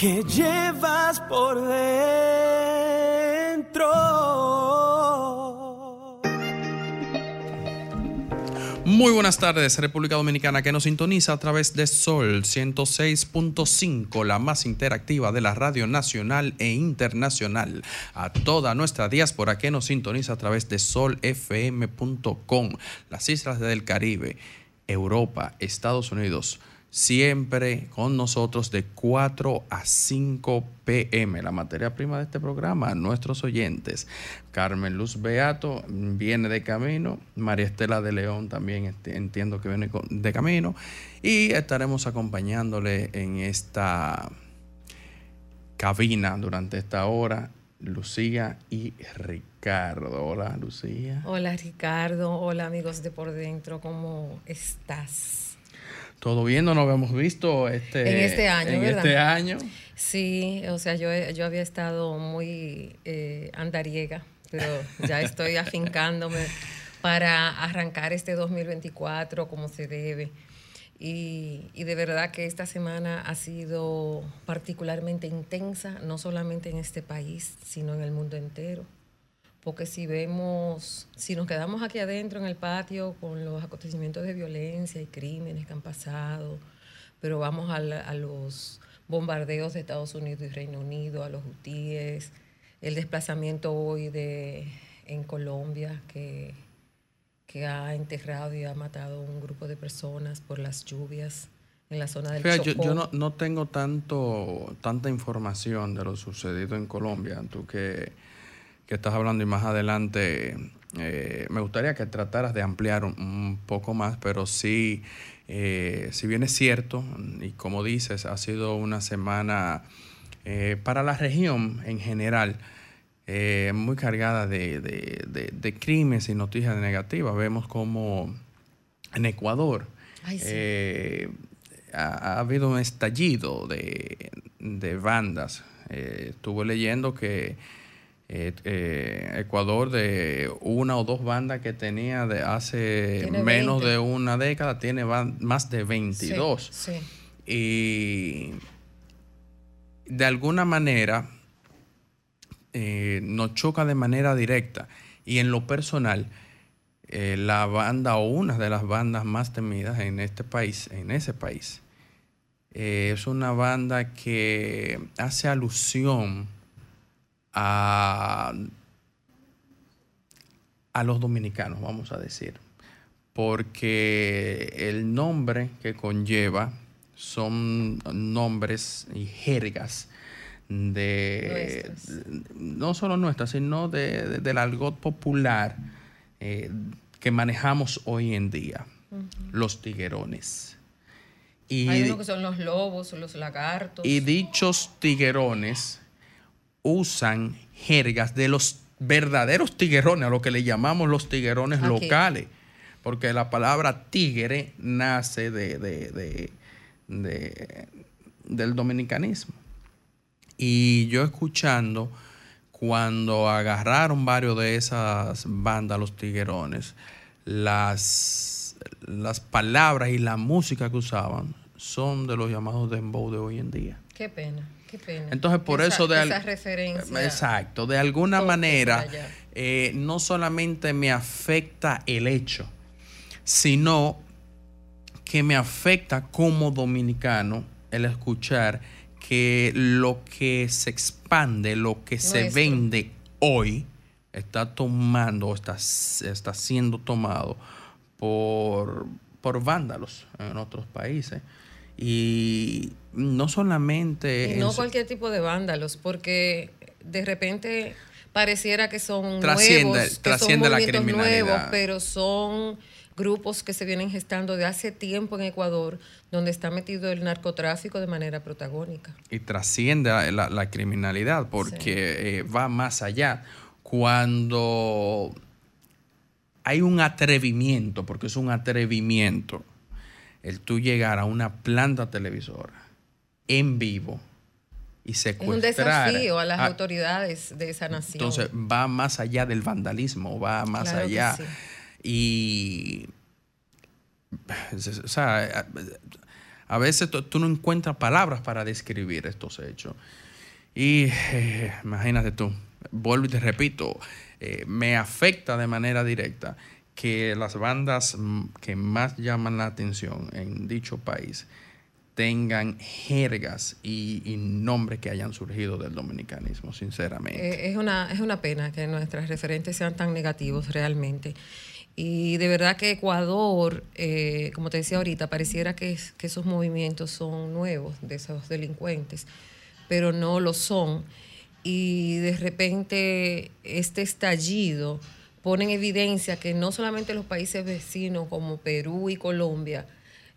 que llevas por dentro. Muy buenas tardes, República Dominicana, que nos sintoniza a través de Sol 106.5, la más interactiva de la radio nacional e internacional. A toda nuestra diáspora que nos sintoniza a través de solfm.com, las islas del Caribe, Europa, Estados Unidos. Siempre con nosotros de 4 a 5 pm. La materia prima de este programa, nuestros oyentes. Carmen Luz Beato viene de camino. María Estela de León también entiendo que viene de camino. Y estaremos acompañándole en esta cabina durante esta hora. Lucía y Ricardo. Hola, Lucía. Hola Ricardo, hola amigos de Por Dentro, ¿cómo estás? Todo bien, no nos habíamos visto este, En este año, en ¿verdad? este año. Sí, o sea, yo, yo había estado muy eh, andariega, pero ya estoy afincándome para arrancar este 2024 como se debe. Y, y de verdad que esta semana ha sido particularmente intensa, no solamente en este país, sino en el mundo entero. Porque si vemos, si nos quedamos aquí adentro en el patio con los acontecimientos de violencia y crímenes que han pasado, pero vamos a, la- a los bombardeos de Estados Unidos y Reino Unido, a los hutíes, el desplazamiento hoy de, en Colombia que, que ha enterrado y ha matado un grupo de personas por las lluvias en la zona del Fíjate, yo, Chocó. yo no, no tengo tanto, tanta información de lo sucedido en Colombia. Tú que, que estás hablando y más adelante, eh, me gustaría que trataras de ampliar un, un poco más, pero sí, eh, si bien es cierto, y como dices, ha sido una semana eh, para la región en general, muy cargada de, de, de- de crímenes y noticias negativas. Vemos como en Ecuador Ay, sí. ha, ha habido un estallido de, de bandas. Estuve leyendo que eh, eh, Ecuador de una o dos bandas que tenía de hace Tiene menos 20. de una década, tiene más de 22 Sí, sí. y de alguna manera eh, nos choca de manera directa y en lo personal eh, la banda o una de las bandas más temidas en este país, en ese país, eh, es una banda que hace alusión a, a los dominicanos, vamos a decir, porque el nombre que conlleva son nombres y jergas de Nuestras. no solo nuestras, sino de, de- del argot popular eh, que manejamos hoy en día, los tiguerones. Y, Hay uno que son los lobos, los lagartos. y dichos tiguerones usan jergas de los verdaderos tiguerones, a lo que le llamamos los tiguerones locales, porque la palabra tigre nace de, de- de- de- del dominicanismo. Y yo escuchando cuando agarraron varios de esas bandas, los tiguerones, las, las palabras y la música que usaban son de los llamados dembow de hoy en día. Qué pena, qué pena. Entonces, por Esa- eso de al- esa referencia. Exacto, de alguna manera eh, no solamente me afecta el hecho, sino que me afecta como dominicano el escuchar que lo que se expande, lo que se vende hoy, está tomando está, está siendo tomado por, por vándalos en otros países. Y no solamente... Y no cualquier tipo de vándalos, porque de repente pareciera que son Trasciende- nuevos, que trasciende son la movimientos criminalidad. nuevos, pero son grupos que se vienen gestando de hace tiempo en Ecuador, donde está metido el narcotráfico de manera protagónica. Y trasciende la, criminalidad porque eh, va más allá. Cuando hay un atrevimiento, porque es un atrevimiento, el tú llegar a una planta televisora en vivo y secuestrar. Es un desafío a las autoridades de esa nación. Entonces va más allá del vandalismo, va más allá. Y. O sea, a, veces tú no encuentras palabras para describir estos hechos. Y eh, imagínate tú, vuelvo y te repito, eh, me afecta de manera directa que las bandas que más llaman la atención en dicho país tengan jergas y, nombres que hayan surgido del dominicanismo, sinceramente. Eh, es, una, es una pena que nuestras referentes sean tan negativos realmente. Y de verdad que Ecuador, eh, como te decía ahorita, pareciera que esos movimientos son nuevos de esos delincuentes, pero no lo son. Y de repente este estallido pone en evidencia que no solamente los países vecinos como Perú y Colombia,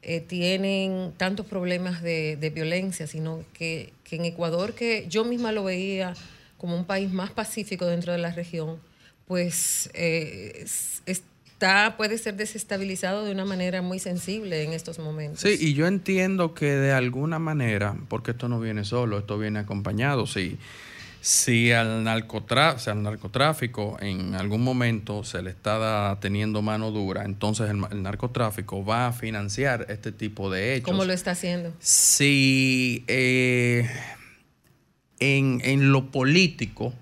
eh, tienen tantos problemas de, violencia, sino que, en Ecuador, que yo misma lo veía como un país más pacífico dentro de la región, pues eh, está, puede ser desestabilizado de una manera muy sensible en estos momentos. Sí, y yo entiendo que de alguna manera, porque esto no viene solo, esto viene acompañado, sí al, al narcotráfico en algún momento se le está teniendo mano dura, entonces el, narcotráfico va a financiar este tipo de hechos. ¿Cómo lo está haciendo? Si eh, en, en lo político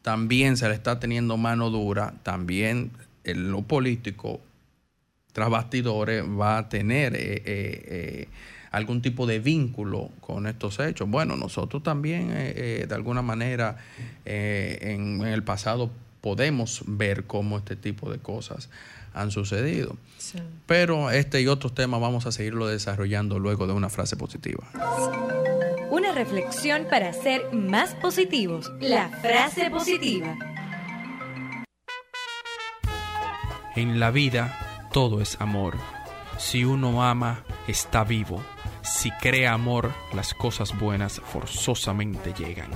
también se le está teniendo mano dura, también en lo político, tras bastidores, va a tener... Eh, eh, algún tipo de vínculo con estos hechos. Bueno, nosotros también eh, eh, de alguna manera eh, en, el pasado podemos ver cómo este tipo de cosas han sucedido. Pero este y otros temas vamos a seguirlo desarrollando luego de una frase positiva. Una reflexión para ser más positivos. La frase positiva. En la vida todo es amor. Si uno ama, está vivo. Si crea amor, las cosas buenas forzosamente llegan.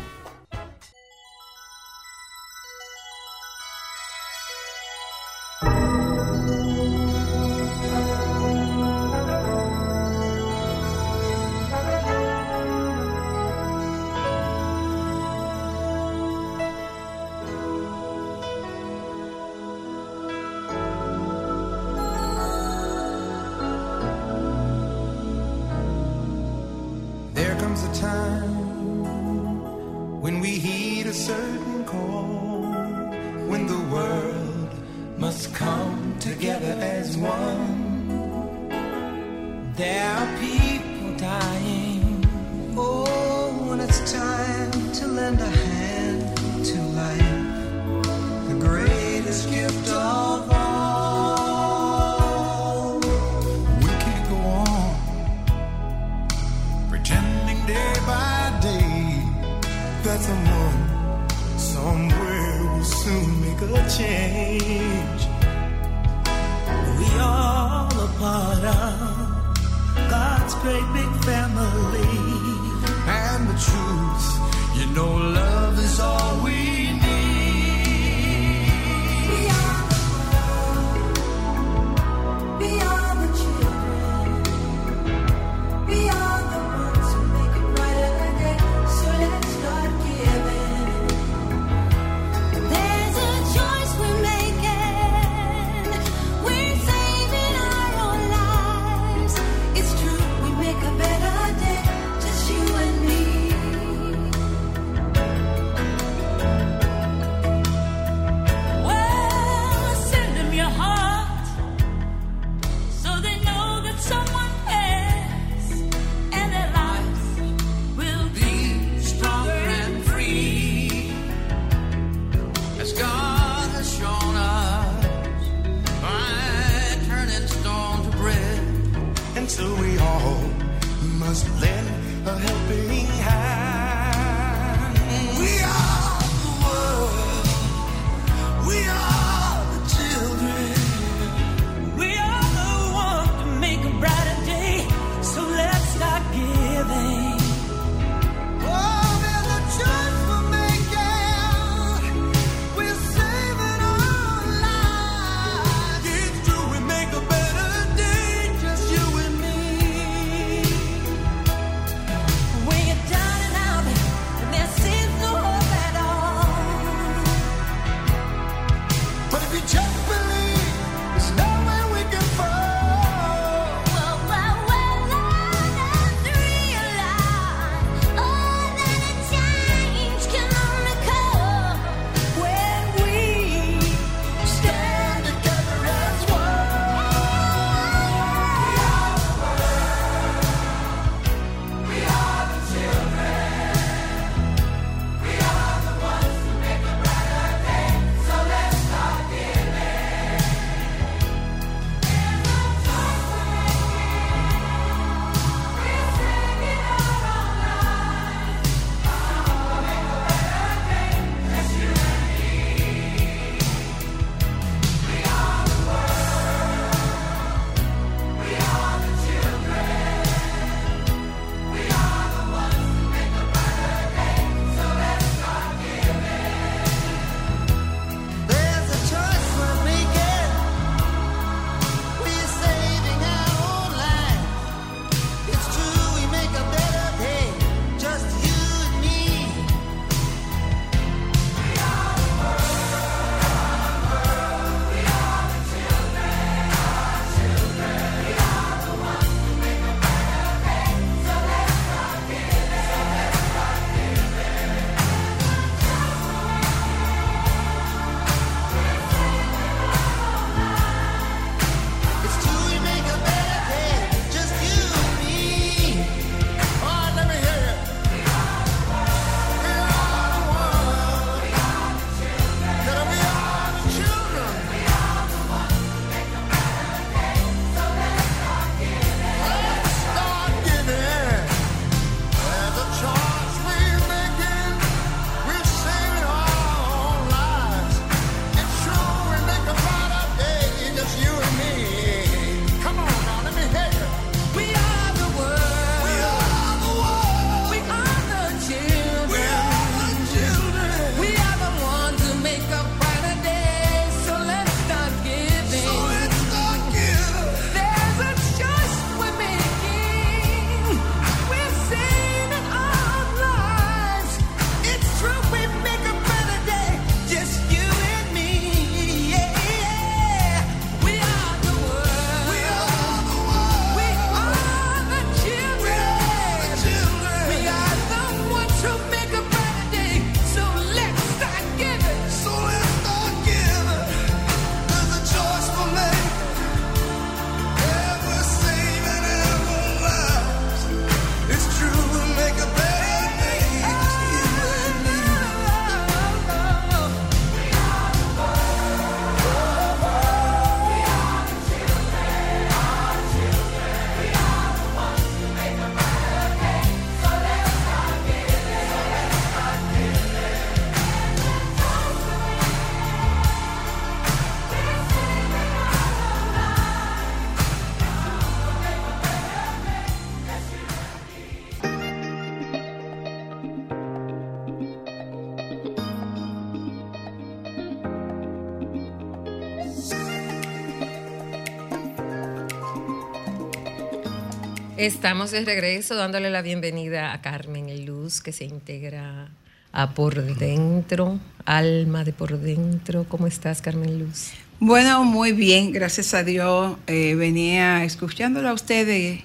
Estamos de regreso dándole la bienvenida a Carmen Luz, que se integra a Por Dentro, Alma de Por Dentro. ¿Cómo estás, Carmen Luz? Bueno, muy bien, gracias a Dios. Eh, venía escuchándola a ustedes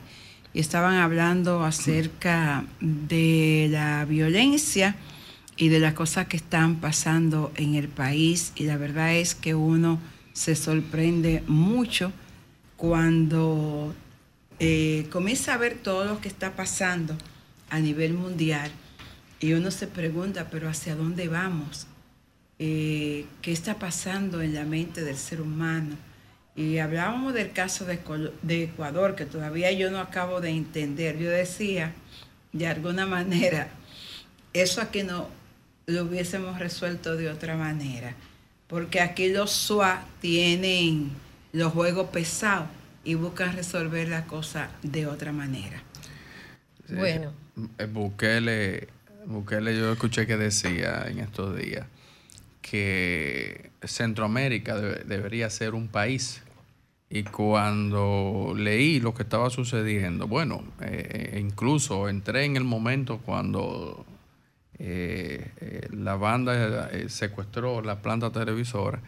y estaban hablando acerca de la violencia y de las cosas que están pasando en el país y la verdad es que uno se sorprende mucho cuando eh, comienza a ver todo lo que está pasando a nivel mundial y uno se pregunta, pero ¿hacia dónde vamos? Eh, ¿Qué está pasando en la mente del ser humano? Y hablábamos del caso de, de Ecuador, que todavía yo no acabo de entender. Yo decía, de alguna manera, eso aquí no lo hubiésemos resuelto de otra manera, porque aquí los SWA tienen los juegos pesados y buscan resolver la cosa de otra manera. Bueno. Eh, Bukele, Bukele yo escuché que decía en estos días que Centroamérica debería ser un país. Y cuando leí lo que estaba sucediendo, bueno, eh, incluso entré en el momento cuando eh, la banda secuestró la planta televisora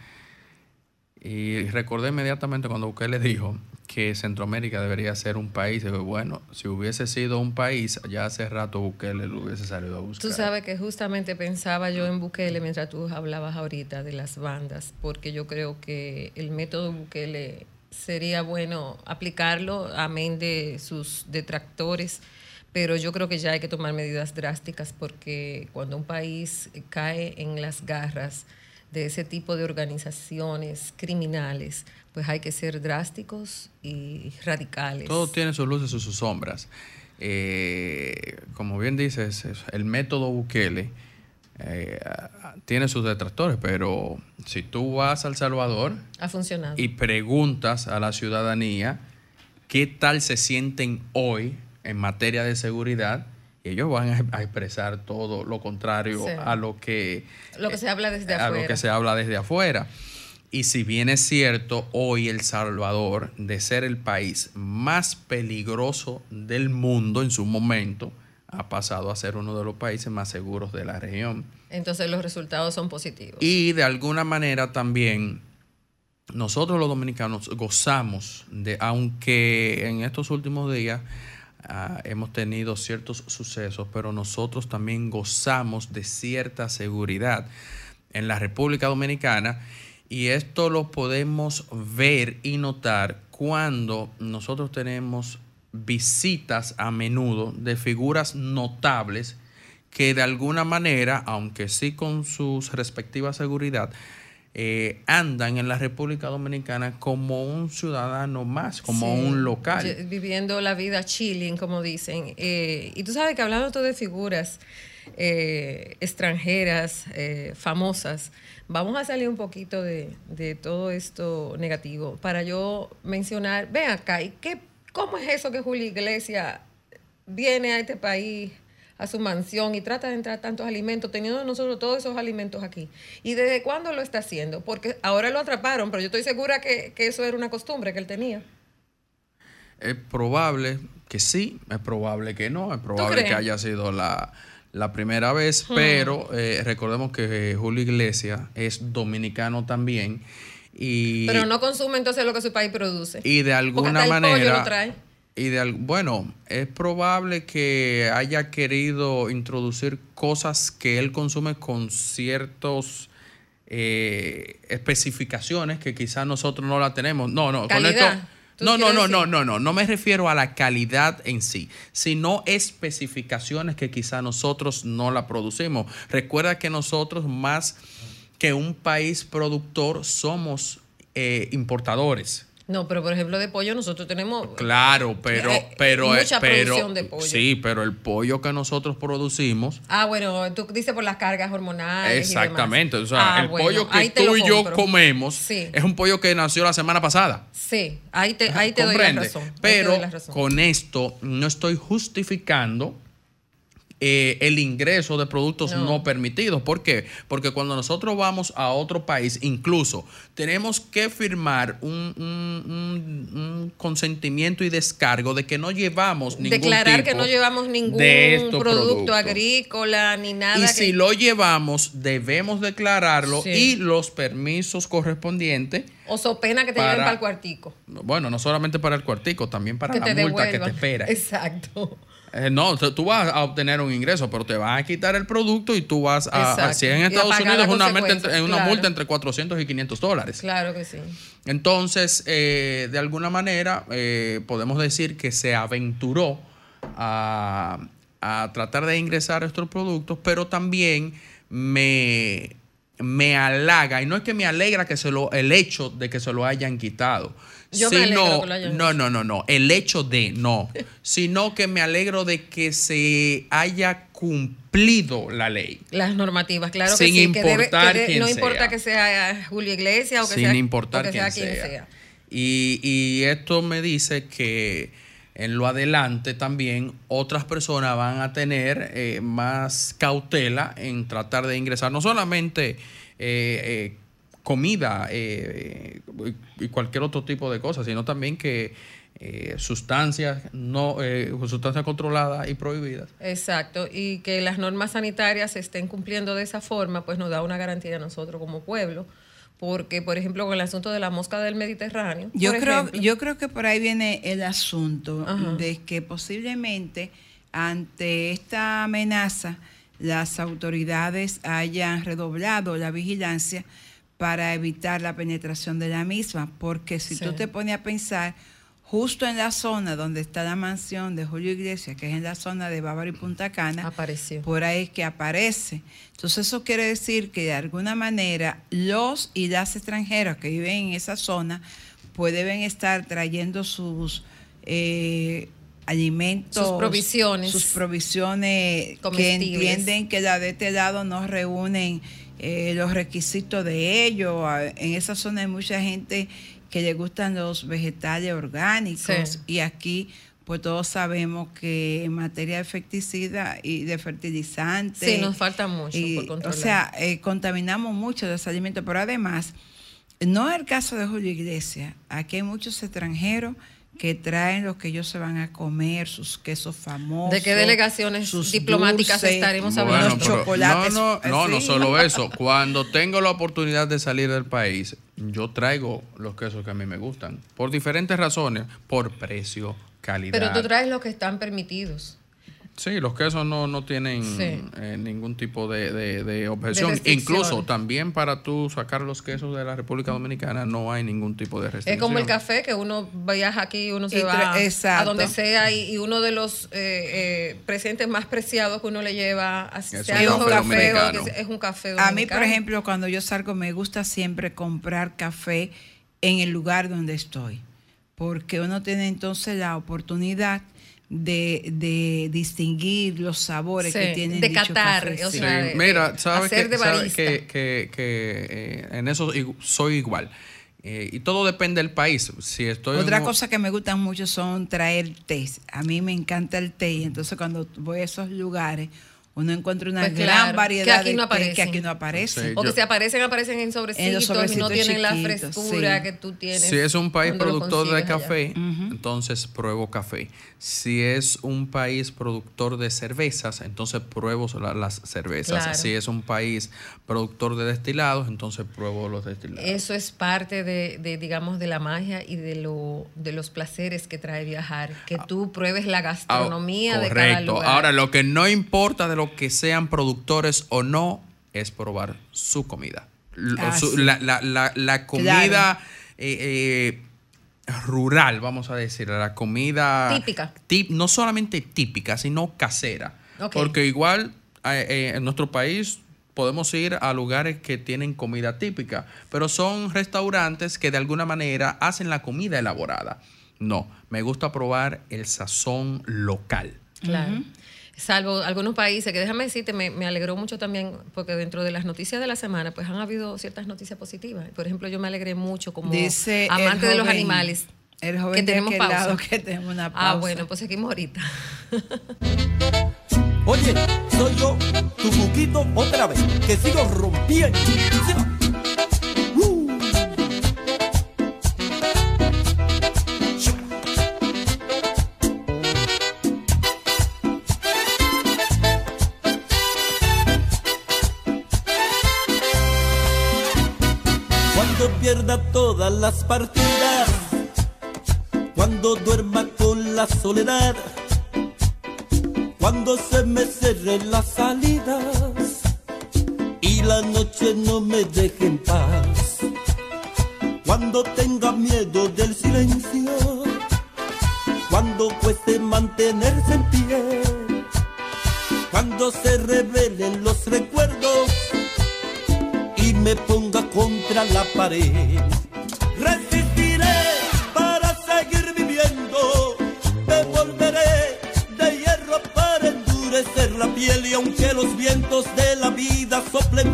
y recordé inmediatamente cuando Bukele dijo que Centroamérica debería ser un país. bueno, si hubiese sido un país, ya hace rato Bukele lo hubiese salido a buscar. Tú sabes que justamente pensaba yo en Bukele mientras tú hablabas ahorita de las bandas, porque yo creo que el método Bukele sería bueno aplicarlo, amén de sus detractores, pero yo creo que ya hay que tomar medidas drásticas porque cuando un país cae en las garras, de ese tipo de organizaciones criminales, pues hay que ser drásticos y radicales. Todo tiene sus luces y sus sombras. Eh, como bien dices, el método Bukele eh, tiene sus detractores, pero si tú vas al Salvador ha funcionado. y preguntas a la ciudadanía qué tal se sienten hoy en materia de seguridad, ellos van a expresar todo lo contrario a lo que, lo que se habla desde a lo que se habla desde afuera. Y si bien es cierto, hoy El Salvador, de ser el país más peligroso del mundo en su momento, ha pasado a ser uno de los países más seguros de la región. Entonces los resultados son positivos. Y de alguna manera también nosotros los dominicanos gozamos de, aunque en estos últimos días Ah, hemos tenido ciertos sucesos, pero nosotros también gozamos de cierta seguridad en la República Dominicana y esto lo podemos ver y notar cuando nosotros tenemos visitas a menudo de figuras notables que de alguna manera, aunque sí con su respectiva seguridad, eh, andan en la República Dominicana como un ciudadano más, como un local. Viviendo la vida chilling, como dicen. Eh, y tú sabes que hablando todo de figuras eh, extranjeras, famosas, vamos a salir un poquito de, de, todo esto negativo para yo mencionar, ven acá, ¿y qué, cómo es eso que Julio Iglesias viene a este país? A su mansión y trata de entrar tantos alimentos, teniendo nosotros todos esos alimentos aquí. ¿Y desde cuándo lo está haciendo? Porque ahora lo atraparon, pero yo estoy segura que, eso era una costumbre que él tenía. Es probable que sí, es probable que no, es probable que haya sido la, primera vez, hmm. pero eh, recordemos que Julio Iglesias es dominicano también. Y, pero no consume entonces lo que su país produce. Y de alguna manera... y de, bueno, es probable que haya querido introducir cosas que él consume con ciertas eh, especificaciones que quizás nosotros no la tenemos. No, no, con esto. No, no, no, no, no, no, no me refiero a la calidad en sí, sino especificaciones que quizás nosotros no la producimos. Recuerda que nosotros más que un país productor somos eh, importadores. No, pero por ejemplo de pollo nosotros tenemos Claro, pero eh, pero mucha producción de pollo. Sí, pero el pollo que nosotros producimos Ah, bueno, tú dices por las cargas hormonales Exactamente, o sea, ah, el pollo que tú y yo comemos es un pollo que nació la semana pasada. Sí, ahí te ahí te doy la razón. Pero con esto no estoy justificando eh, el ingreso de productos no. No. permitidos. ¿Por qué? Porque cuando nosotros vamos a otro país, incluso tenemos que firmar un, un- un- un consentimiento y descargo de que no llevamos ningún Declarar que no llevamos ningún de producto agrícola ni nada. Y que- si lo llevamos, debemos declararlo Sí. y los permisos correspondientes. O so pena que te para- lleven para el cuartico. Bueno, no solamente para el cuartico, también para Que la multa que te espera. Exacto. Eh, no, tú vas a obtener un ingreso, pero te van a quitar el producto y tú vas a. Si en a Estados Unidos, una, multa consecuencias, entre, es una claro. multa entre 400 y 500 dólares. Claro que sí. Entonces, eh, de alguna manera, eh, podemos decir que se aventuró a, a tratar de ingresar estos productos, pero también me, me halaga, y no es que me alegra que se lo, el hecho de que se lo hayan quitado. Yo me alegro sino- que lo hayan no, no, no, no, el hecho de no, sino que me alegro de que se haya cumplido la ley. Las normativas, claro Sin que sí. que debe- importar que quién no sea. importa que sea Julio Iglesias o que sin sea, importar que quién sea quien sea. sea. Y, y esto me dice que en lo adelante también otras personas van a tener eh, más cautela en tratar de ingresar no solamente eh, eh, comida eh, y cualquier otro tipo de cosas, sino también que eh, sustancias no eh, sustancias controladas y prohibidas. Exacto, y que las normas sanitarias se estén cumpliendo de esa forma, pues nos da una garantía a nosotros como pueblo, porque por ejemplo con el asunto de la mosca del Mediterráneo, Yo por creo, ejemplo, yo creo que por ahí viene el asunto Ajá. de que posiblemente ante esta amenaza las autoridades hayan redoblado la vigilancia para evitar la penetración de la misma, porque si Sí. tú te pones a pensar, justo en la zona donde está la mansión de Julio Iglesias, que es en la zona de Bávaro y Punta Cana, apareció. por ahí es que aparece. Entonces eso quiere decir que de alguna manera los y las extranjeros que viven en esa zona pues deben estar trayendo sus eh, alimentos, Sus provisiones. sus provisiones que entienden que la de este lado no reúnen eh, los requisitos de ellos. En esa zona hay mucha gente que le gustan los vegetales orgánicos Sí. y aquí pues todos sabemos que en materia de y de fertilizantes Sí, nos falta mucho y, por o sea eh, contaminamos mucho los alimentos pero además no es el caso de Julio Iglesias aquí hay muchos extranjeros que traen lo que ellos se van a comer sus quesos famosos ¿De qué delegaciones sus diplomáticas dulces, estaremos Bueno, hablando? unos pero- chocolates No, no, no, no solo eso. Cuando tengo la oportunidad de salir del país, yo traigo los quesos que a mí me gustan. Por diferentes razones. Por precio, calidad. Pero tú traes los que están permitidos. Sí, los quesos no, no tienen Sí. eh, ningún tipo de, de- de objeción. Incluso también para tú sacar los quesos de la República Dominicana no hay ningún tipo de Es restricción. como el café, que uno viaja aquí, uno se Y va a donde sea y, y uno de los eh, eh, presentes más preciados que uno le lleva a Es sea un café o es un café A mí, por ejemplo, cuando yo salgo, me gusta siempre comprar café en el lugar donde estoy, porque uno tiene entonces la oportunidad de, de distinguir los sabores Sí, que tienen de catar, café. o Sí, sea, de- mira, de sabes hacer que, de sabe barista. que, que- que, eh, en eso soy igual. Eh, y todo depende del país. Si estoy Otra cosa que me gustan mucho son traer té. A mí me encanta el té, y entonces cuando voy a esos lugares, uno encuentra una Pues gran claro, variedad que aquí de no que aparecen. aquí no aparece. Sí. o que se aparecen, aparecen en sobrecitos, y no tienen la frescura sí. que tú tienes. Si es un país productor de café, entonces pruebo café. Si es un país productor de cervezas, entonces pruebo la- las cervezas. Claro. Si es un país productor de destilados, entonces pruebo los destilados. Eso es parte de, de, digamos, de la magia y de, lo, de los placeres que trae viajar. Que tú pruebes la Ah, gastronomía de cada Correcto. lugar. Ahora, lo que no importa de que sean productores o no, es probar su comida. L- Ah, su- sí. la, la- la- la comida Claro. eh, eh, rural, vamos a decir, la comida... Típica. tip- no solamente típica, sino casera. Porque igual eh, eh, en nuestro país podemos ir a lugares que tienen comida típica, pero son restaurantes que de alguna manera hacen la comida elaborada. No, me gusta probar el sazón local. Claro salvo algunos países, que déjame decirte, me, alegró mucho también, porque dentro de las noticias de la semana, pues han habido ciertas noticias positivas. Por ejemplo, yo me alegré mucho como Dice amante de los animales. El joven que tenemos pausa. Que tenemos una ah, pausa. Ah, bueno, pues seguimos ahorita. Oye, soy yo, tu buquito otra vez, que sigo rompiendo. pierda todas las partidas. Cuando duerma con la soledad. Cuando se me cierren las salidas. Y la noche no me deje en paz. Cuando tenga miedo del silencio. Cuando cueste mantenerse en pie. Cuando se revelen los recuerdos me ponga contra la pared. Resistiré para seguir viviendo, me volveré de hierro para endurecer la piel y aunque los vientos de la vida soplen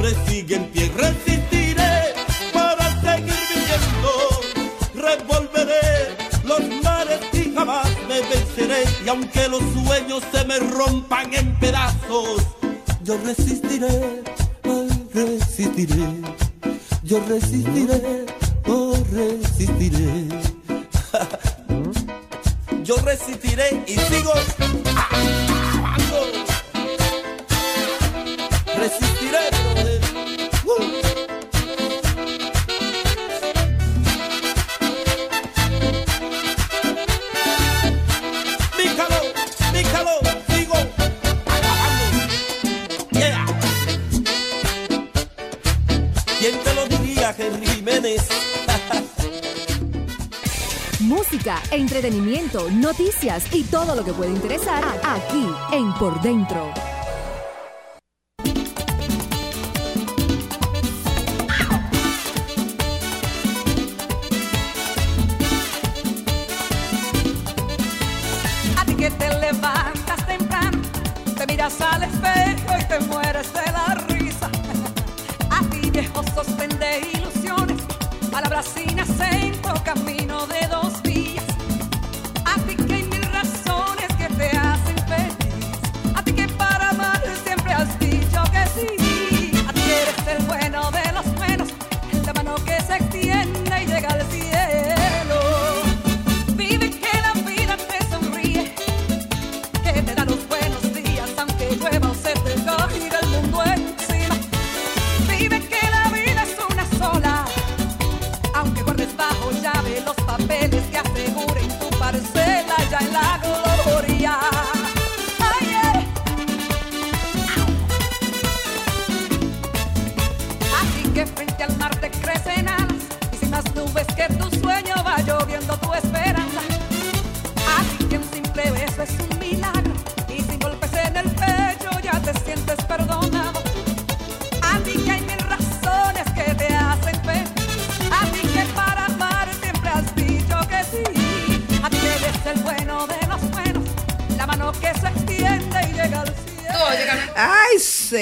siempre sigue en pie. Resistiré para seguir viviendo, revolveré los mares y jamás me venceré. Y aunque los sueños se me rompan en pedazos, yo resistiré, resistiré, yo resistiré.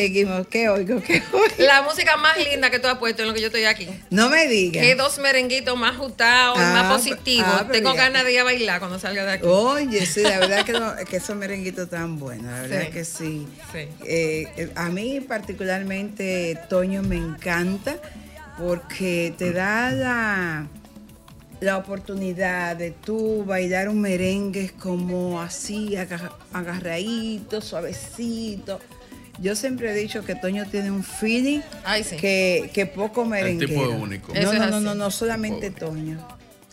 Seguimos. ¿Qué oigo? ¿Qué oigo? La música más linda que tú has puesto en lo que yo estoy aquí. No me digas. Que dos merenguitos más ajustados Ah, más positivos. ah, Tengo ya. ganas de ir a bailar cuando salga de aquí. Oye, sí, la verdad que, no- que esos merenguitos tan buenos, la verdad Sí. que sí. Sí. Eh, eh, a mí particularmente Toño me encanta porque te da la, la oportunidad de tú bailar un merengue como así, aga- agarradito, suavecito. Yo siempre he dicho que Toño tiene un feeling Ay, sí. que, que poco merengue. tipo es único. No, no, no, no, no solamente Toño.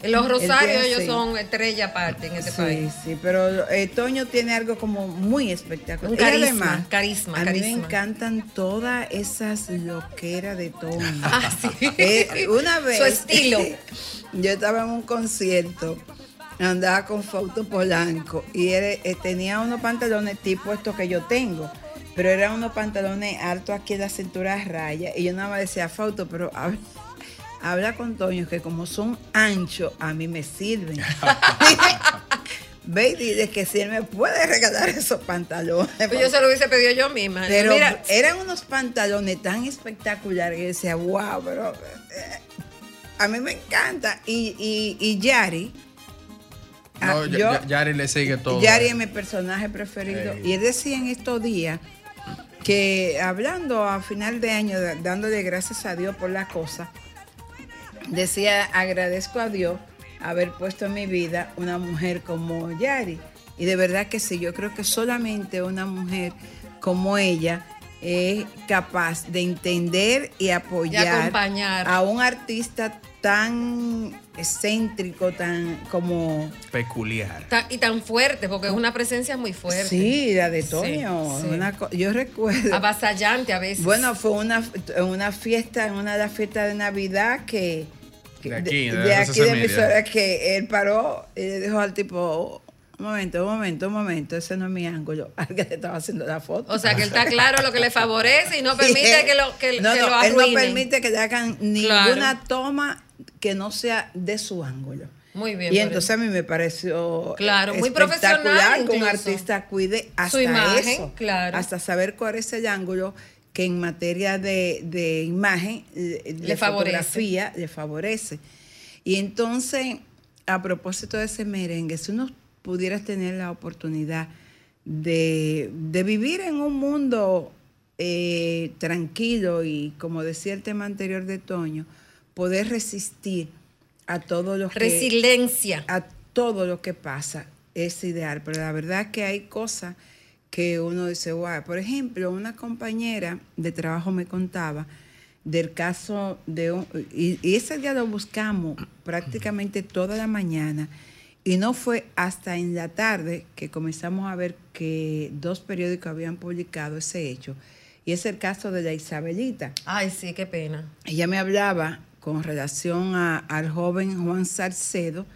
Los Rosarios, ellos sí. son estrella aparte en este Sí, país. sí, pero eh, Toño tiene algo como muy espectacular. Un Y carisma, además, carisma, a mí me carisma. encantan todas esas loqueras de Toño. Ah, sí. Eh, una vez. Su estilo. Yo estaba en un concierto, andaba con Fausto Polanco y él, eh, tenía unos pantalones tipo estos que yo tengo. Pero eran unos pantalones altos aquí en la cintura a raya. Y yo nada más decía, Fausto, pero habla, habla con Toño, que como son anchos, a mí me sirven. Ve y dile que si él me puede regalar esos pantalones. Pues yo se lo hubiese pedido yo misma. Pero Mira, eran unos pantalones tan espectaculares que yo decía, wow, pero eh, a mí me encanta. Y, y, y Yari, ah, No, Ya- yo- Ya- Yari le sigue todo. Yari es mi personaje preferido. Y él decía en estos días que hablando a final de año, dándole gracias a Dios por la cosa, decía, agradezco a Dios haber puesto en mi vida una mujer como Yari. Y de verdad que sí, yo creo que solamente una mujer como ella es capaz de entender y apoyar a un artista tan excéntrico, tan como... Peculiar. ta- y tan fuerte, porque es una presencia muy fuerte. Sí, la de Toño. sí. una co- yo recuerdo. Avasallante a veces. Bueno, fue una, en una fiesta, en una de las fiestas de Navidad que. que- De aquí, de de Rosa aquí de emisora, que él paró y le dijo al tipo: Un momento, un momento, un momento, ese no es mi ángulo. Alguien le estaba haciendo la foto. O sea, que él está claro lo que le favorece y no permite Y él- que lo, que, no, que no, lo él no arruinen. permite que le hagan Claro. ninguna toma que no sea de su ángulo. Muy bien. Y entonces a mí me pareció Claro, muy profesional que un artista cuide hasta Su imagen, eso, claro. hasta saber cuál es el ángulo que en materia de, de imagen, le, de favorece. fotografía, le favorece. Y entonces, a propósito de ese merengue, si uno pudiera tener la oportunidad de, de vivir en un mundo eh, tranquilo y, como decía el tema anterior de Toño, poder resistir a todo lo que Resiliencia. a todo lo que pasa es ideal, pero la verdad es que hay cosas que uno dice, wow, por ejemplo, una compañera de trabajo me contaba del caso de un, y, y ese día lo buscamos prácticamente toda la mañana y no fue hasta en la tarde que comenzamos a ver que dos periódicos habían publicado ese hecho y es el caso de la Isabelita. Ay, sí, qué pena. Ella me hablaba con relación a- al joven Juan Salcedo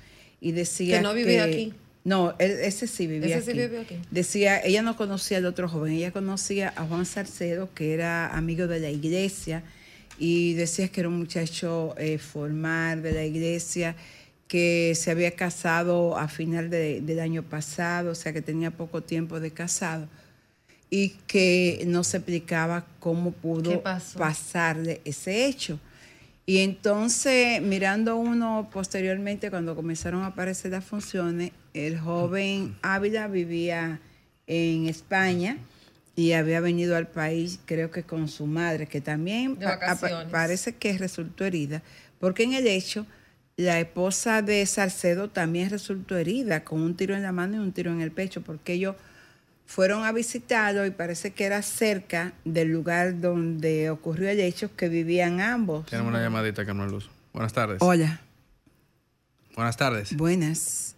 y decía Que no vivía aquí. No, él- ese sí vivía Ese sí aquí. vivió aquí. Decía, ella no conocía al otro joven, ella conocía a Juan Salcedo, que era amigo de la iglesia, y decía que era un muchacho eh, formal de la iglesia, que se había casado a final de- del año pasado, o sea que tenía poco tiempo de casado y que no se explicaba cómo ¿Qué pudo pasarle ese hecho. Y entonces, mirando uno posteriormente, cuando comenzaron a aparecer las funciones, el joven Ávila vivía en España y había venido al país, creo que con su madre, que también parece que resultó herida, porque en el hecho, la esposa de Salcedo también resultó herida, con un tiro en la mano y un tiro en el pecho, porque ellos fueron a visitarlo y parece que era cerca del lugar donde ocurrió el hecho que vivían ambos. Tenemos una llamadita, Carmen Luz. Buenas tardes. Hola, Buenas tardes. buenas.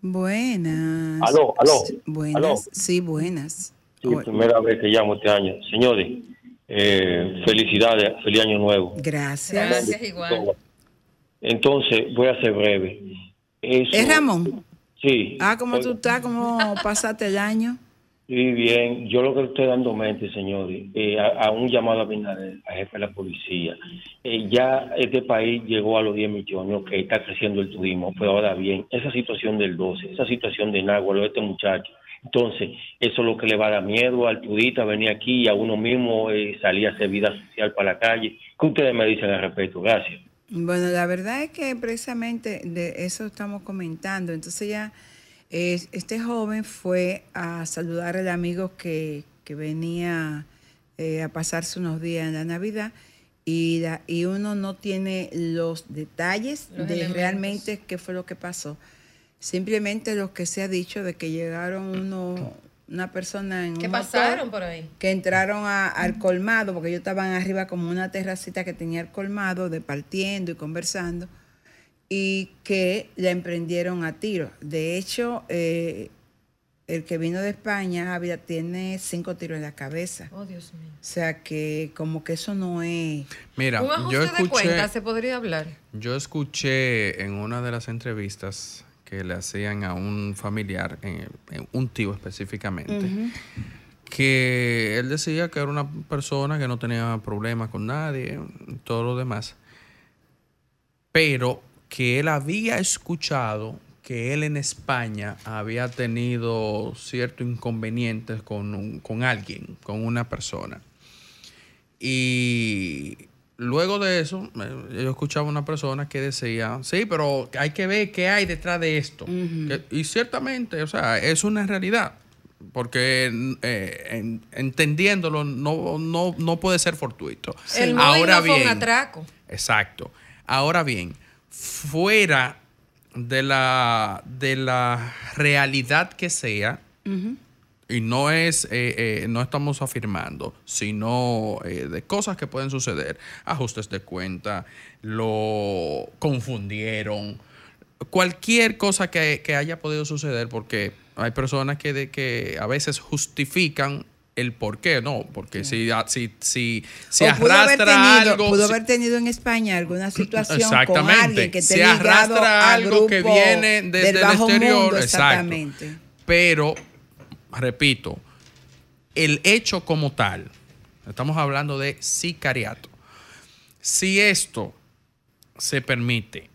Buenas. Aló, aló, Buenas. aló. Sí, buenas. Sí, Hola. primera vez que llamo este año. Señores, eh, felicidades, feliz año nuevo. Gracias. Gracias, igual. Entonces, voy a ser breve. Eso- ¿Es Ramón? Sí. Ah, ¿cómo tú estás? ¿Cómo pasaste el año? Sí, bien. Yo lo que estoy dando mente, señores, eh, a, a un llamado a Binader, a jefe de la policía. Eh, ya este país llegó a los 10 millones, que está creciendo el turismo, pero ahora bien, esa situación del 12, esa situación de Náhuatl, de este muchacho, Entonces, eso es lo que le va a dar miedo al turista venir aquí y a uno mismo eh, salir a hacer vida social para la calle. ¿Qué ustedes me dicen al respecto? Gracias. Bueno, la verdad es que precisamente de eso estamos comentando. Entonces ya eh, este joven fue a saludar al amigo que, que venía eh, a pasarse unos días en la Navidad y, la- y uno no tiene los detalles Los de elementos. realmente qué fue lo que pasó. Simplemente lo que se ha dicho de que llegaron uno, una persona en ¿Qué un pasaron motor, por ahí? que entraron a- al colmado, porque ellos estaban arriba como una terracita que tenía el colmado, departiendo y conversando, y que la emprendieron a tiro. De hecho, eh, el que vino de España había, tiene cinco tiros en la cabeza. Oh, Dios mío. O sea que como que eso no es... Mira, Un ajuste yo de escuché, cuenta se podría hablar. yo escuché en una de las entrevistas que le hacían a un familiar, eh, un tío específicamente, que él decía que era una persona que no tenía problemas con nadie, todo lo demás, pero que él había escuchado que él en España había tenido ciertos inconvenientes con, un- con alguien, con una persona. Y luego de eso, yo escuchaba una persona que decía, sí, pero hay que ver qué hay detrás de esto. Que- y ciertamente, o sea, es una realidad. Porque eh, en- entendiéndolo no, no, no puede ser fortuito. El Ahora no fue un bien, atraco. Exacto. Ahora bien, fuera de la, de la realidad que sea, y no es, eh, eh, no estamos afirmando, sino eh, de cosas que pueden suceder, ajustes de cuenta, lo confundieron, cualquier cosa que, que haya podido suceder, porque hay personas que, de, que a veces justifican el por qué, no, porque si, si, si, si haber arrastra tenido, algo... pudo si- haber tenido en España alguna situación con Exactamente. alguien que Se ligado arrastra al algo que viene desde del el exterior. mundo, Exacto. exactamente. Pero, repito, el hecho como tal, estamos hablando de sicariato. Si esto se permite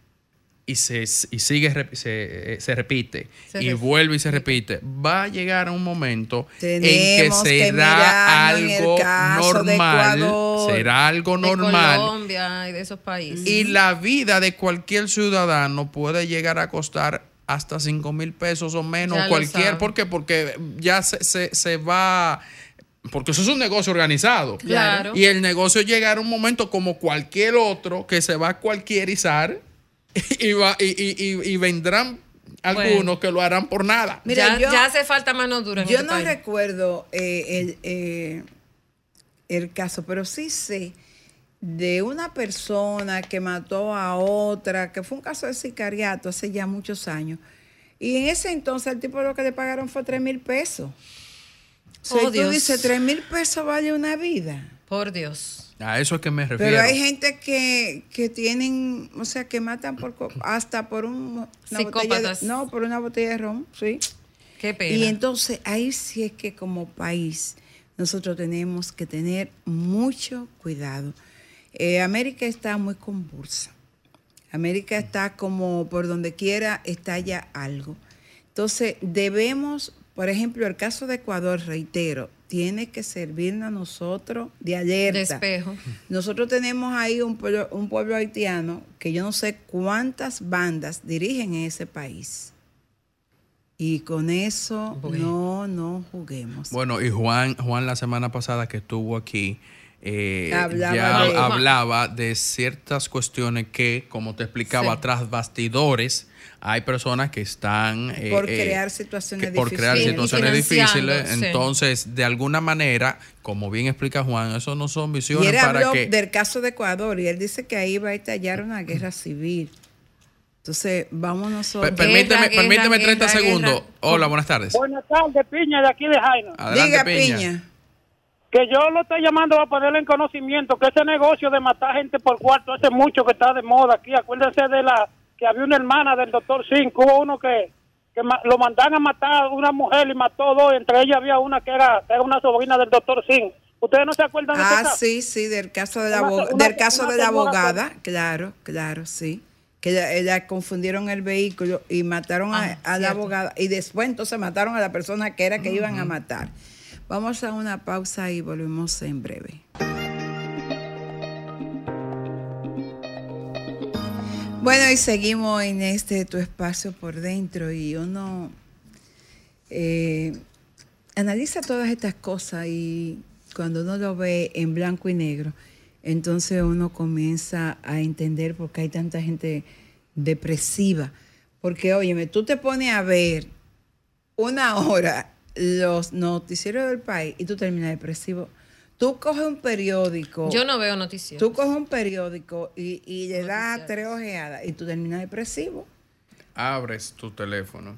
y se, y sigue, se, se repite Se y vuelve y se repite, va a llegar a un momento en que será algo normal, Ecuador, será algo De normal Colombia y de esos países. y la vida de cualquier ciudadano puede llegar a costar hasta 5 mil pesos o menos. Ya cualquier. ¿por qué? Porque ya se, se, se va. Porque eso es un negocio organizado. Claro. Y el negocio llegará un momento como cualquier otro que se va a cualquierizar y, va, y, y, y- y vendrán algunos Bueno. que lo harán por nada. Mira, ya, yo- ya hace falta mano dura en Yo este no país. recuerdo eh, el, eh, el caso, pero sí sé de una persona que mató a otra, que fue un caso de sicariato hace ya muchos años. Y en ese entonces el tipo lo que le pagaron fue 3 mil pesos. O sea, Oh, tú dices, 3 mil pesos vale una vida. Por Dios. A eso es que me refiero. Pero hay gente que, que tienen, o sea, que matan por co- hasta por un, una botella Psicópatas. de, no, por una botella de ron, sí. Qué pena. Y entonces ahí sí es que como país nosotros tenemos que tener mucho cuidado. Eh, América está muy convulsa. América está como por donde quiera estalla algo. Entonces debemos, por ejemplo, el caso de Ecuador, reitero, tiene que servirnos a nosotros de alerta. de espejo. Nosotros tenemos ahí un pueblo, un pueblo haitiano que yo no sé cuántas bandas dirigen en ese país. Y con eso no, no juguemos. Bueno, y Juan, Juan la semana pasada que estuvo aquí, eh, Hablaba ya de- hablaba de ciertas cuestiones que, como te explicaba, Sí. tras bastidores, hay personas que están... eh, Por eh, crear situaciones que- Por crear difíciles. situaciones Y difíciles. sí. Entonces, de alguna manera, como bien explica Juan, eso no son y visiones él para habló que... del caso de Ecuador y él dice que ahí va a estallar una guerra civil. Entonces, vamos nosotros. Per- permíteme, Guerra, permíteme guerra, 30 guerra, segundos. guerra. Hola, buenas tardes. Buenas tardes, Piña, de aquí de Jaina. Adelante, Diga, Piña. Piña. Que yo lo estoy llamando para ponerle en conocimiento que ese negocio de matar gente por cuarto hace mucho que está de moda aquí. Acuérdense de la que había una hermana del doctor Sin, hubo uno que, que lo mandaron a matar a una mujer y mató dos. Entre ellas había una que era, que era una sobrina del doctor Sin. ¿Ustedes no se acuerdan de ese Ah, sí, sí, del caso de la, Una- aboga- una- del caso de la abogada. Claro, claro, sí. que ella, ella confundieron el vehículo y mataron a, Ah, a la abogada y después entonces mataron a la persona que era que iban a matar. Vamos a una pausa y volvemos en breve. Bueno, y seguimos en este tu espacio por dentro y uno eh, analiza todas estas cosas y cuando uno lo ve en blanco y negro, entonces uno comienza a entender por qué hay tanta gente depresiva. Porque, óyeme, tú te pones a ver una hora los noticieros del país y tú terminas depresivo. Tú coges un periódico. Yo no veo noticias. Tú coges un periódico y, y le das tres ojeadas y tú terminas depresivo. Abres tu teléfono.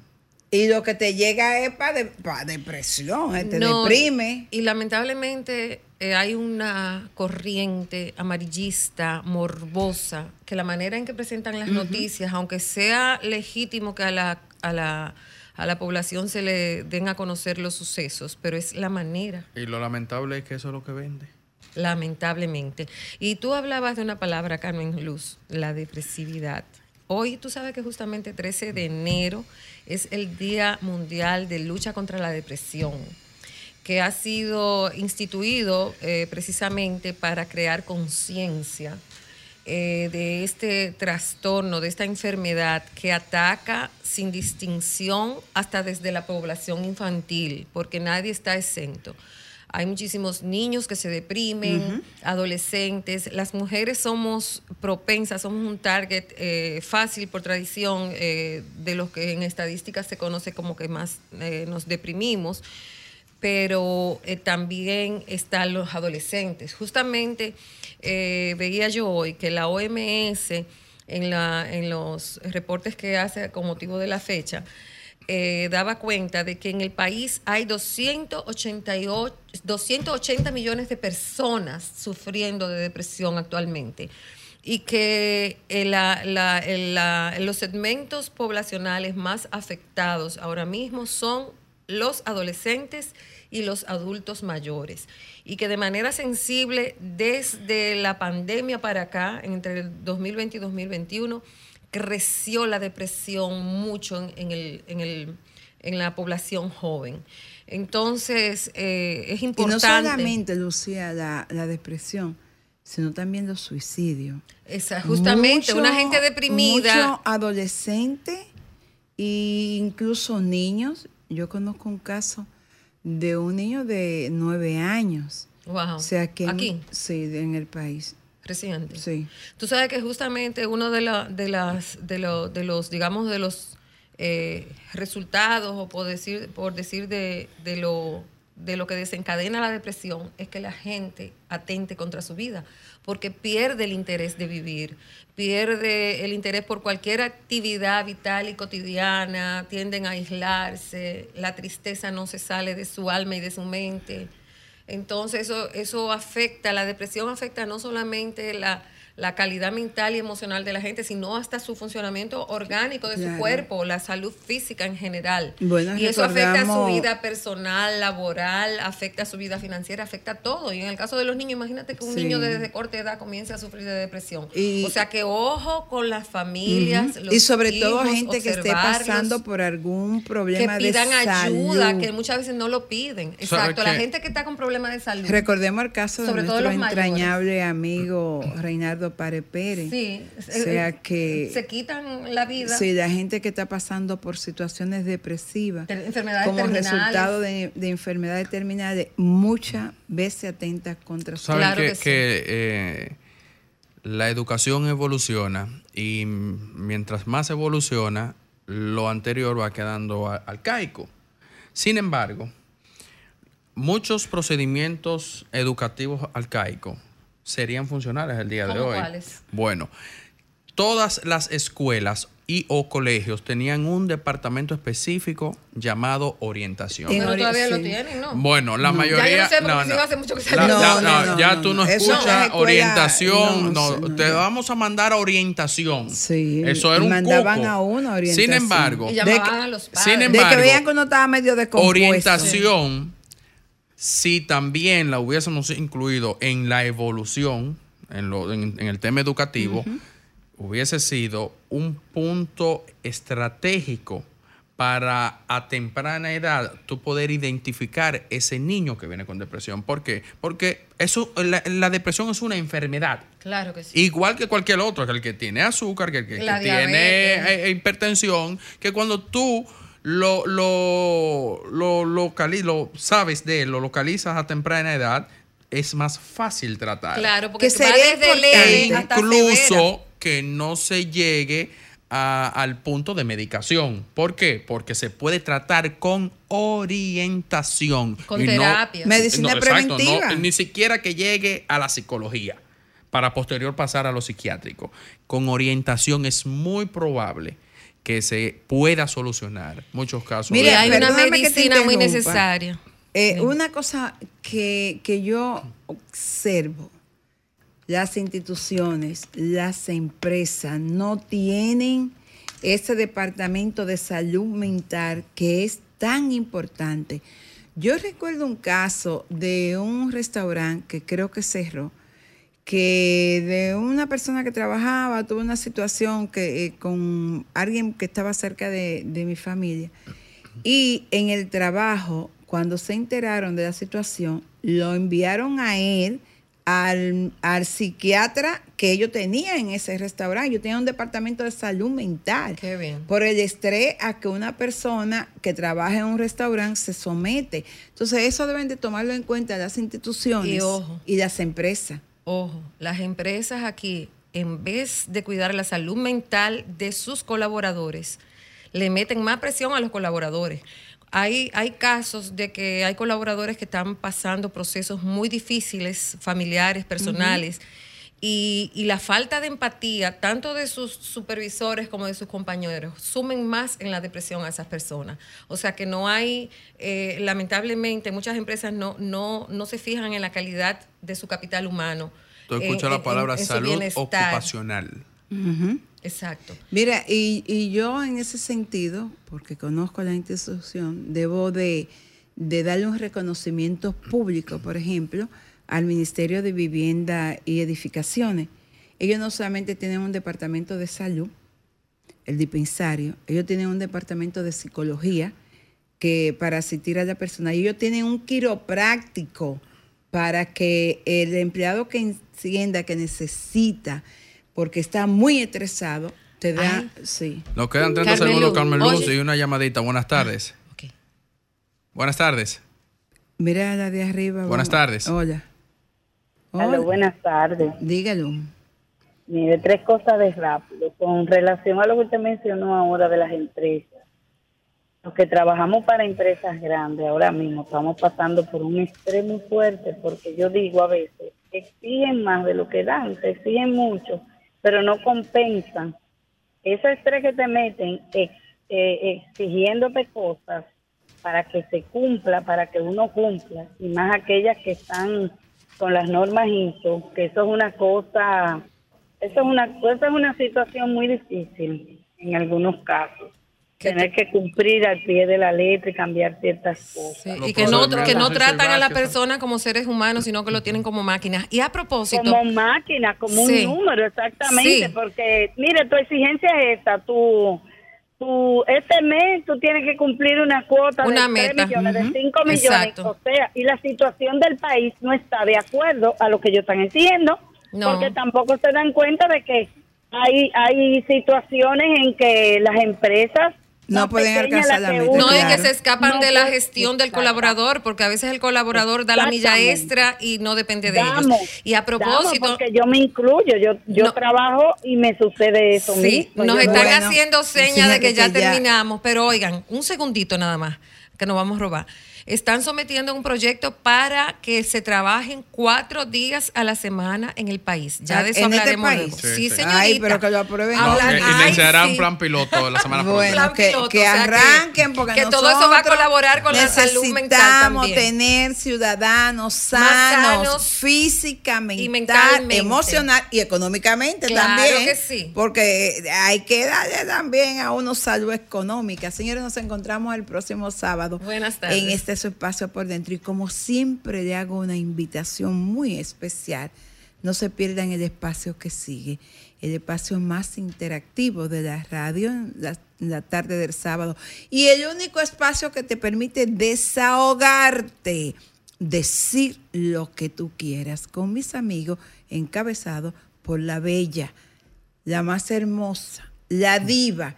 Y lo que te llega es para depresión, eh, te No, deprime. Y lamentablemente eh, hay una corriente amarillista, morbosa, que la manera en que presentan las noticias, aunque sea legítimo que a la, a, la, a la población se le den a conocer los sucesos, pero es la manera. Y lo lamentable es que eso es lo que vende. lamentablemente. Y tú hablabas de una palabra, Carmen Luz, la depresividad. Hoy tú sabes que justamente 13 de enero es el Día Mundial de Lucha contra la Depresión, que ha sido instituido eh, precisamente para crear conciencia eh, de este trastorno, de esta enfermedad que ataca sin distinción hasta desde la población infantil, porque nadie está exento. Hay muchísimos niños que se deprimen, adolescentes. Las mujeres somos propensas, somos un target eh, fácil por tradición eh, de los que en estadísticas se conoce como que más eh, nos deprimimos pero eh, también están los adolescentes. Justamente eh, veía yo hoy que la OMS, en, la, en los reportes que hace con motivo de la fecha, eh, daba cuenta de que en el país hay 288, 280 millones de personas sufriendo de depresión actualmente y que la- la- la- los segmentos poblacionales más afectados ahora mismo son los adolescentes y los adultos mayores. Y que de manera sensible, desde la pandemia para acá, entre el 2020 y 2021, creció la depresión mucho en, en el- en el- en la población joven. Entonces, eh, es Y no importante. solamente, Lucía, la, la depresión, sino también los suicidios. Esa, justamente, una gente deprimida. Mucho adolescente e incluso niños. Yo conozco un caso de un niño de nueve años. Wow. O sea que Aquí. sí, en el país. Reciente. Sí. Tú sabes que justamente uno de, la- de las de, lo- de los digamos de los eh, resultados o por decir por decir de, de lo de lo que desencadena la depresión es que la gente atente contra su vida porque pierde el interés de vivir pierde el interés por cualquier actividad vital y cotidiana tienden a aislarse la tristeza no se sale de su alma y de su mente. Entonces eso, eso afecta, la depresión afecta no solamente la, la calidad mental y emocional de la gente, sino hasta su funcionamiento orgánico de su cuerpo, la salud física en general. Bueno, y eso afecta a su vida personal, laboral, afecta a su vida financiera, afecta a todo. Y en el caso de los niños, imagínate que un Sí. niño desde corta edad comience a sufrir de depresión. Y- o sea que ojo con las familias. Ujú. los Y sobre todo hijos, gente que esté pasando por algún que problema pidan de ayuda, salud. que muchas veces no lo piden. ¿Sabe Exacto, la gente que está con problemas de salud. Recordemos el caso de Sobre todo nuestro mayores. entrañable amigo Reinaldo Pare Pérez. Sí, O sea que se quitan la vida. Sí, la gente que está pasando por situaciones depresivas, Ter- enfermedades como terminales. resultado de, de enfermedades terminales, muchas veces atentas contra su Saben que, que, eh, la educación evoluciona y mientras más evoluciona, lo anterior va quedando arcaico. Sin embargo, muchos procedimientos educativos arcaicos serían funcionales el día de ¿Cómo hoy. cuáles? Bueno, todas las escuelas y o colegios tenían un departamento específico llamado orientación. Pero todavía lo tienen, ¿no? Bueno, la No. mayoría. Ya yo no sé, hace mucho que La- la- ya tú no escuchas orientación. no, No, sí, no, te no. vamos a mandar a orientación. Sí, Eso era y un mandaban a uno a orientación. Sin embargo, Y llamaban a los sin de embargo, que veían que uno estaba medio descompuesto. orientación, si también la hubiésemos incluido en la evolución, en, lo- en- en el tema educativo, hubiese sido un punto estratégico para a temprana edad tú poder identificar ese niño que viene con depresión. ¿Por qué? Porque eso, la, la depresión es una enfermedad. Claro que sí. Igual que cualquier otro, que el que tiene azúcar, que el que, tiene diabetes. eh, hipertensión, que cuando tú lo, lo, lo, locali- lo sabes de él, lo localizas a temprana edad, es más fácil tratar. Claro, porque Que va sería desde leve importante. hasta severa. Incluso que no se llegue a- al punto de medicación. ¿Por qué? Porque se puede tratar con orientación. Con y no- terapia. Medicina exacto, no, preventiva. ni siquiera que llegue a la psicología para posterior pasar a lo psiquiátrico. Con orientación es muy probable que se pueda solucionar muchos casos. Y Mira, hay una medicina muy necesaria. Eh, una cosa que, que yo observo, las instituciones, las empresas no tienen ese departamento de salud mental que es tan importante. Yo recuerdo un caso de un restaurante que creo que cerró, que de una persona que trabajaba tuvo una situación que, eh, con alguien que estaba cerca de, de mi familia y en el trabajo, cuando se enteraron de la situación, lo enviaron a él al, al psiquiatra que ellos tenían en ese restaurante. Yo tenía un departamento de salud mental. Qué bien. Por el estrés a que una persona que trabaja en un restaurante se somete. Entonces, eso deben de tomarlo en cuenta las instituciones Y ojo. y las empresas. Ojo, las empresas aquí, en vez de cuidar la salud mental de sus colaboradores, le meten más presión a los colaboradores. Hay, hay casos de que hay colaboradores que están pasando procesos muy difíciles, familiares, personales, y, y la falta de empatía, tanto de sus supervisores como de sus compañeros, sumen más en la depresión a esas personas. O sea que no hay, eh, lamentablemente, muchas empresas no, no, no se fijan en la calidad de su capital humano. Tú en- escuchas la palabra en- en su salud ocupacional. Exacto. Mira, y, y yo en ese sentido, porque conozco la institución, debo de, de darle un reconocimiento público, por ejemplo, al Ministerio de Vivienda y Edificaciones. Ellos no solamente tienen un departamento de salud, el dispensario, ellos tienen un departamento de psicología que para asistir a la persona, y ellos tienen un quiropráctico para que el empleado que entienda que necesita, porque está muy estresado, te da, Ay. sí. Nos quedan 30 Carmen segundos, Luz. Carmen Luz, Oye. y una llamadita. Buenas tardes. Ok. Buenas tardes. Mira la de arriba. Buenas vamos. tardes. Hola. Hola. buenas tardes. Dígalo. Mire, tres cosas de rápido. Con relación a lo que usted mencionó ahora de las empresas. Los que trabajamos para empresas grandes ahora mismo estamos pasando por un estrés muy fuerte porque yo digo a veces, exigen más de lo que dan, se exigen mucho, pero no compensan. Ese estrés que te meten ex- eh, exigiéndote cosas para que se cumpla, para que uno cumpla, y más aquellas que están con las normas ISO, que eso es una cosa, eso es una, eso es una situación muy difícil en algunos casos. Tener que cumplir al pie de la letra y cambiar ciertas cosas. Sí, y que no, que no tratan a la persona como seres humanos, sino que lo tienen como máquinas. Y a propósito, Como máquina, como Sí. un número, exactamente, Sí. porque, mire, tu exigencia es esta, tú, tú, este mes tú tienes que cumplir una cuota Una de 3 meta. millones, de 5 millones, Exacto. o sea, y la situación del país no está de acuerdo a lo que ellos están exigiendo, No. porque tampoco se dan cuenta de que hay, hay situaciones en que las empresas No pueden alcanzar la meta. uno- no es que claro. se escapan No de la gestión del colaborador, porque a veces el colaborador da la milla extra y no depende de Damos, ellos. Y a propósito, porque yo me incluyo, yo, yo No. trabajo y me sucede eso Sí, mismo. nos Yo están Bueno, haciendo señas de que ya que ya- terminamos, pero oigan, un segundito nada más, que nos vamos a robar. Están sometiendo un proyecto para que se trabajen cuatro días a la semana en el país. Ya de eso ¿En este hablaremos país? luego. Sí, Sí, sí. señorita. Ay, pero que lo aprueben. No, Hablan- eh, ay, iniciará sí. un plan piloto la semana Bueno, próxima. que, piloto, que arranquen porque que todo eso va a colaborar con la salud mental necesitamos tener ciudadanos sanos, sanos físicamente, y mentalmente. emocional y económicamente Claro también. que sí. Porque hay que darle también a uno salud económica. Señores, nos encontramos el próximo sábado Buenas tardes. en este su espacio por dentro. Y como siempre le hago una invitación muy especial no se pierdan el espacio que sigue, el espacio más interactivo de la radio en la, en la tarde del sábado y el único espacio que te permite desahogarte, decir lo que tú quieras con mis amigos, encabezado por la bella, la más hermosa, la diva.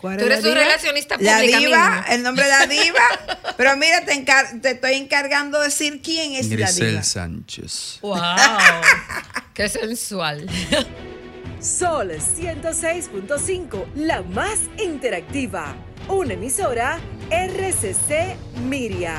¿Cuál Tú es la eres un diva? relacionista La pública, diva, mismo. el nombre de la diva. Pero mira, te, encar- te estoy encargando de decir quién es la Grisel diva. Sánchez. ¡Wow! ¡Qué sensual! Sol 106.5, la más interactiva. Una emisora RCC Miria.